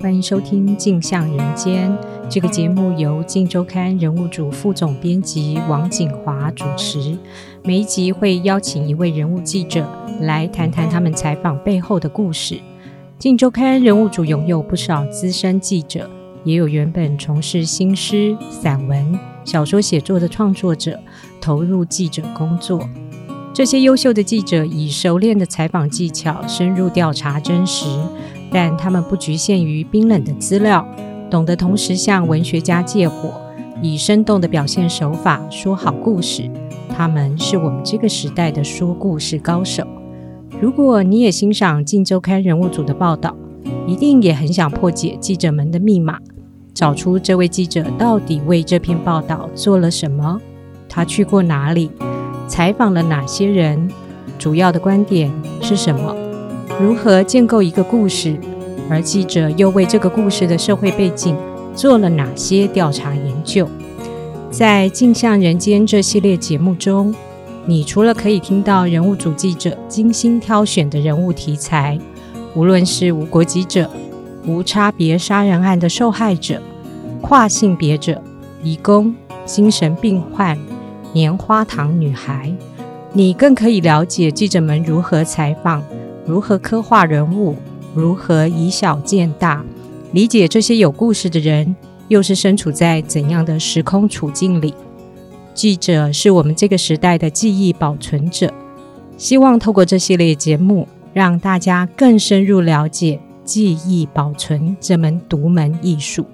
欢迎收听《镜像人间》这个节目，由《镜周刊》人物组副总编辑王景华主持。每一集会邀请一位人物记者来谈谈他们采访背后的故事。《镜周刊》人物组拥有不少资深记者，也有原本从事新诗、散文、小说写作的创作者，投入记者工作。这些优秀的记者以熟练的采访技巧，深入调查真实，但他们不局限于冰冷的资料，懂得同时向文学家借火，以生动的表现手法说好故事。他们是我们这个时代的说故事高手。如果你也欣赏《镜周刊》人物组的报道，一定也很想破解记者们的密码，找出这位记者到底为这篇报道做了什么，他去过哪里？采访了哪些人？主要的观点是什么？如何建构一个故事？而记者又为这个故事的社会背景做了哪些调查研究？在《镜像人间》这系列节目中，你除了可以听到人物组记者精心挑选的人物题材，无论是无国籍者、无差别杀人案的受害者、跨性别者、移工、精神病患。棉花糖女孩，你更可以了解记者们如何采访，如何刻画人物，如何以小见大，理解这些有故事的人又是身处在怎样的时空处境里。记者是我们这个时代的记忆保存者，希望透过这系列节目，让大家更深入了解记忆保存这门独门艺术。